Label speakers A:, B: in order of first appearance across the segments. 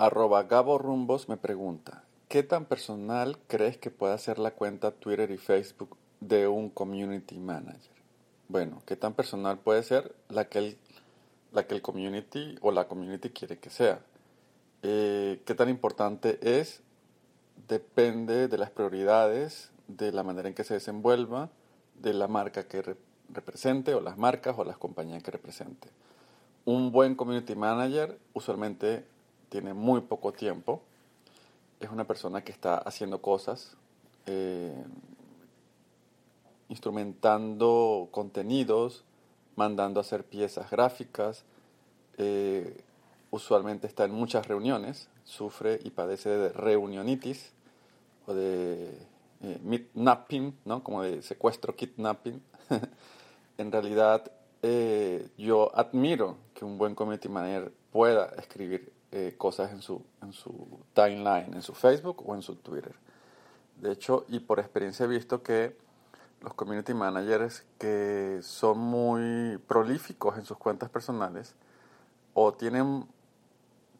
A: Arroba Gabo Rumbos me pregunta, ¿qué tan personal crees que pueda ser la cuenta Twitter y Facebook de un community manager? Bueno, ¿qué tan personal puede ser la que el, la que el community o la community quiere que sea? Eh, ¿Qué tan importante es? Depende de las prioridades, de la manera en que se desenvuelva, de la marca que re- represente o las marcas o las compañías que represente. Un buen community manager usualmente tiene muy poco tiempo. Es una persona que está haciendo cosas, eh, instrumentando contenidos, mandando a hacer piezas gráficas. eh, usualmente está en muchas reuniones, sufre y padece de reunionitis o de eh, midnapping, ¿no? como de secuestro, kidnapping. en realidad, eh, yo admiro que un buen community manager pueda escribir eh, cosas en su, en su timeline, en su Facebook o en su Twitter. De hecho, y por experiencia he visto que los community managers que son muy prolíficos en sus cuentas personales o tienen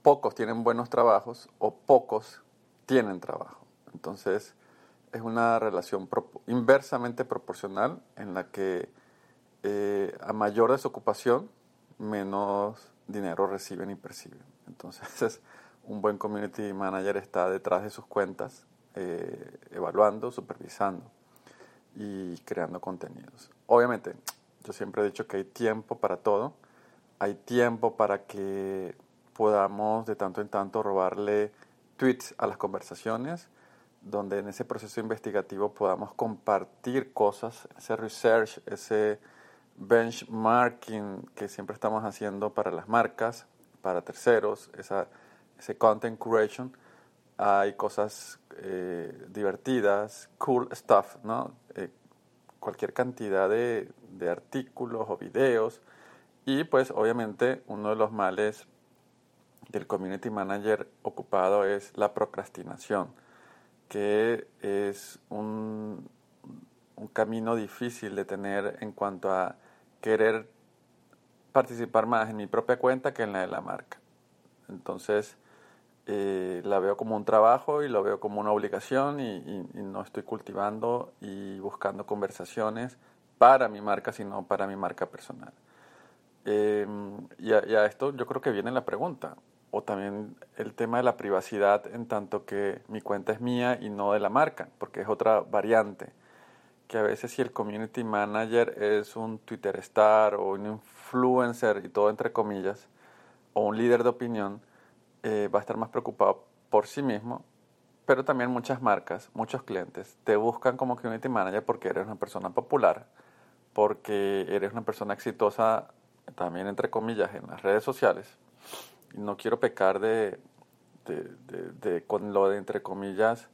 A: pocos tienen buenos trabajos o pocos tienen trabajo. Entonces, es una relación inversamente proporcional en la que eh, a mayor desocupación, menos dinero reciben y perciben. Entonces, un buen community manager está detrás de sus cuentas, eh, evaluando, supervisando y creando contenidos. Obviamente, yo siempre he dicho que hay tiempo para todo. Hay tiempo para que podamos de tanto en tanto robarle tweets a las conversaciones, donde en ese proceso investigativo podamos compartir cosas, ese research, ese benchmarking que siempre estamos haciendo para las marcas, para terceros, esa, ese content curation. Hay cosas eh, divertidas, cool stuff, ¿no? Eh, cualquier cantidad de, de artículos o videos. Y pues obviamente uno de los males del community manager ocupado es la procrastinación, que es un, un camino difícil de tener en cuanto a querer participar más en mi propia cuenta que en la de la marca. Entonces, eh, la veo como un trabajo y lo veo como una obligación y, no estoy cultivando y buscando conversaciones para mi marca, sino para mi marca personal. Y, a, y a esto yo creo que viene la pregunta, o también el tema de la privacidad en tanto que mi cuenta es mía y no de la marca, porque es otra variante, que a veces si el community manager es un Twitter star o un influencer y todo entre comillas, o un líder de opinión, eh, va a estar más preocupado por sí mismo, pero también muchas marcas, muchos clientes te buscan como community manager porque eres una persona popular, porque eres una persona exitosa también entre comillas en las redes sociales. No quiero pecar de, de, de- de- con lo de entre comillas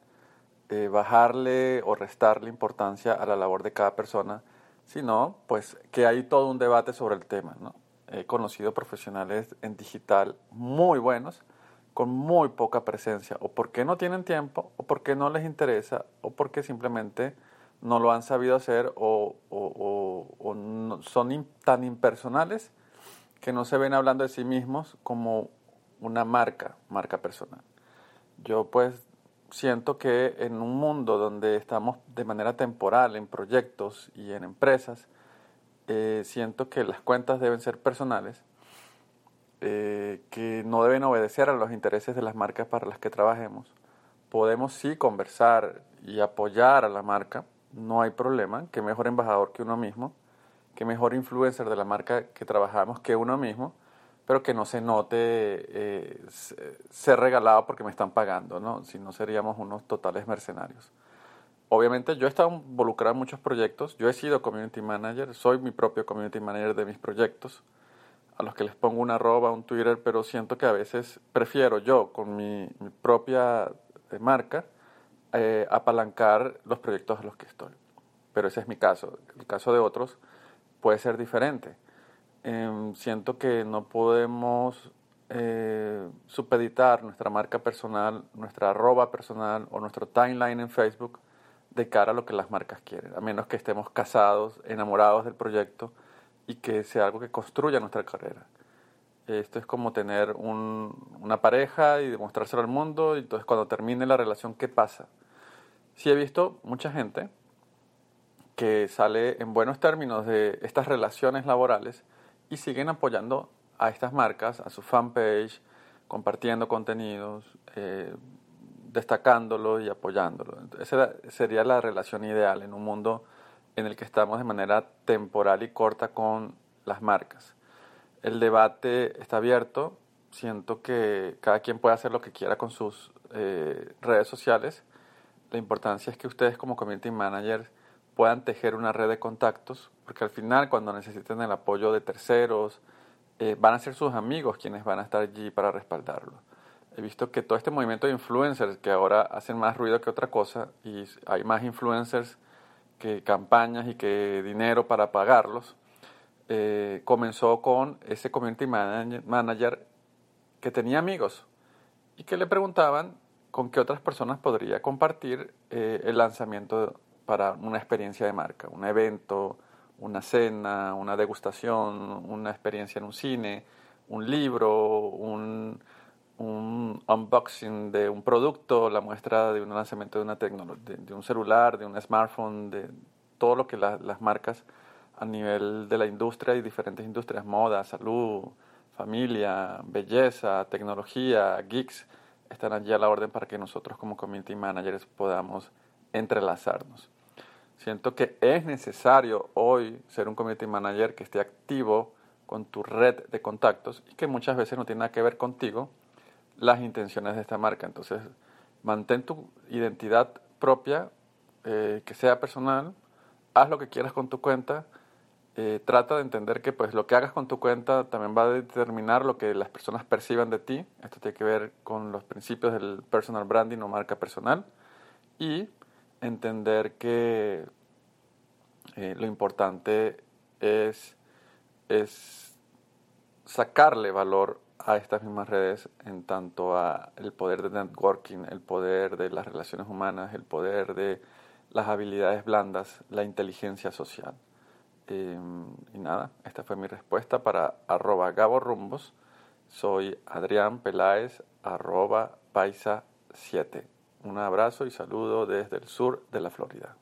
A: eh, bajarle o restarle importancia a la labor de cada persona, sino pues que hay todo un debate sobre el tema. ¿no? He conocido profesionales en digital muy buenos con muy poca presencia, o porque no tienen tiempo, o porque no les interesa, o porque simplemente no lo han sabido hacer, o, o- son tan impersonales que no se ven hablando de sí mismos como una marca, marca personal. Yo pues siento que en un mundo donde estamos de manera temporal en proyectos y en empresas, eh, siento que las cuentas deben ser personales, eh, que no deben obedecer a los intereses de las marcas para las que trabajemos. Podemos sí conversar y apoyar a la marca, no hay problema, que mejor embajador que uno mismo, que mejor influencer de la marca que trabajamos que uno mismo, pero que no se note eh, se- ser regalado porque me están pagando, ¿no? Si no seríamos unos totales mercenarios. Obviamente yo he estado involucrado en muchos proyectos, yo he sido community manager, soy mi propio community manager de mis proyectos. a los que les pongo una arroba, un Twitter, pero siento que a veces prefiero yo, con mi, propia eh, marca, eh, apalancar los proyectos a los que estoy. Pero ese es mi caso. El caso de otros puede ser diferente. Em, siento que no podemos eh, supeditar nuestra marca personal, nuestra arroba personal o nuestro timeline en Facebook de cara a lo que las marcas quieren, a menos que estemos casados, enamorados del proyecto y que sea algo que construya nuestra carrera. Esto es como tener una pareja y demostrárselo al mundo y entonces cuando termine la relación, ¿qué pasa? Sí he visto mucha gente que sale en buenos términos de estas relaciones laborales y siguen apoyando a estas marcas, a su fanpage, compartiendo contenidos, eh, destacándolo y apoyándolo. Esa sería la relación ideal en un mundo en el que estamos de manera temporal y corta con las marcas. El debate está abierto, siento que cada quien puede hacer lo que quiera con sus eh, redes sociales. La importancia es que ustedes como community managers puedan tejer una red de contactos, porque al final cuando necesiten el apoyo de terceros, eh, van a ser sus amigos quienes van a estar allí para respaldarlo. He visto que todo este movimiento de influencers, que ahora hacen más ruido que otra cosa, y hay más influencers que campañas y que dinero para pagarlos, eh, comenzó con ese community manager que tenía amigos y que le preguntaban con qué otras personas podría compartir eh, el lanzamiento para una experiencia de marca, un evento, una cena, una degustación, una experiencia en un cine, un libro, un, unboxing de un producto, la muestra de un lanzamiento de, una de, un celular, de un smartphone, de todo lo que las marcas a nivel de la industria y diferentes industrias, moda, salud, familia, belleza, tecnología, geeks, están allí a la orden para que nosotros como community managers podamos entrelazarnos. Siento que es necesario hoy ser un community manager que esté activo con tu red de contactos y que muchas veces no tiene nada que ver contigo las intenciones de esta marca. Entonces, mantén tu identidad propia, eh, que sea personal, haz lo que quieras con tu cuenta, eh, trata de entender que pues lo que hagas con tu cuenta también va a determinar lo que las personas perciban de ti. Esto tiene que ver con los principios del personal branding o marca personal. Y entender que eh, lo importante es, es sacarle valor a estas mismas redes en tanto a el poder de networking, el poder de las relaciones humanas, el poder de las habilidades blandas, la inteligencia social. Em, y nada, esta fue mi respuesta para arroba Gabo Rumbos. Soy Adrián Peláez, paisa 7. Un abrazo y saludo desde el sur de la Florida.